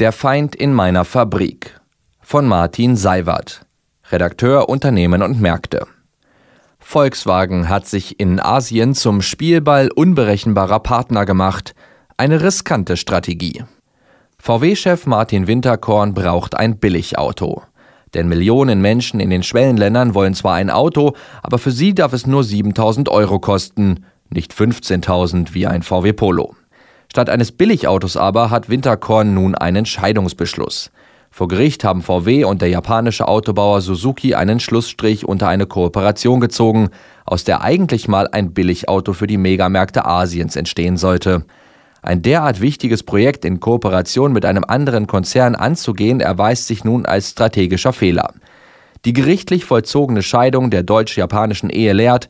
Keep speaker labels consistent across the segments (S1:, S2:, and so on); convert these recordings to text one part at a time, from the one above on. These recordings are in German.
S1: Der Feind in meiner Fabrik von Martin Seiwert, Redakteur Unternehmen und Märkte. Volkswagen hat sich in Asien zum Spielball unberechenbarer Partner gemacht. Eine riskante Strategie. VW-Chef Martin Winterkorn braucht ein Billigauto. Denn Millionen Menschen in den Schwellenländern wollen zwar ein Auto, aber für sie darf es nur 7000 Euro kosten, nicht 15.000 wie ein VW Polo. Statt eines Billigautos aber hat Winterkorn nun einen Scheidungsbeschluss. Vor Gericht haben VW und der japanische Autobauer Suzuki einen Schlussstrich unter eine Kooperation gezogen, aus der eigentlich mal ein Billigauto für die Megamärkte Asiens entstehen sollte. Ein derart wichtiges Projekt in Kooperation mit einem anderen Konzern anzugehen, erweist sich nun als strategischer Fehler. Die gerichtlich vollzogene Scheidung der deutsch-japanischen Ehe lehrt,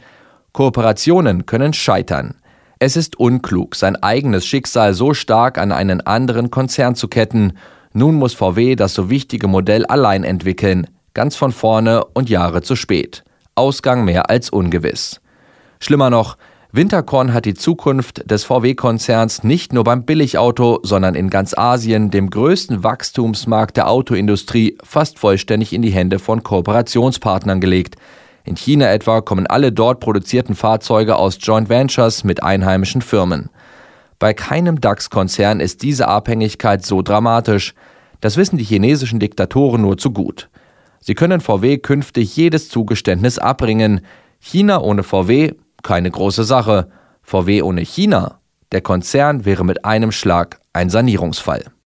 S1: Kooperationen können scheitern. Es ist unklug, sein eigenes Schicksal so stark an einen anderen Konzern zu ketten. Nun muss VW das so wichtige Modell allein entwickeln, ganz von vorne und Jahre zu spät. Ausgang mehr als ungewiss. Schlimmer noch, Winterkorn hat die Zukunft des VW-Konzerns nicht nur beim Billigauto, sondern in ganz Asien, dem größten Wachstumsmarkt der Autoindustrie, fast vollständig in die Hände von Kooperationspartnern gelegt. In China etwa kommen alle dort produzierten Fahrzeuge aus Joint Ventures mit einheimischen Firmen. Bei keinem DAX-Konzern ist diese Abhängigkeit so dramatisch. Das wissen die chinesischen Diktatoren nur zu gut. Sie können VW künftig jedes Zugeständnis abbringen. China ohne VW keine große Sache. VW ohne China. Der Konzern wäre mit einem Schlag ein Sanierungsfall.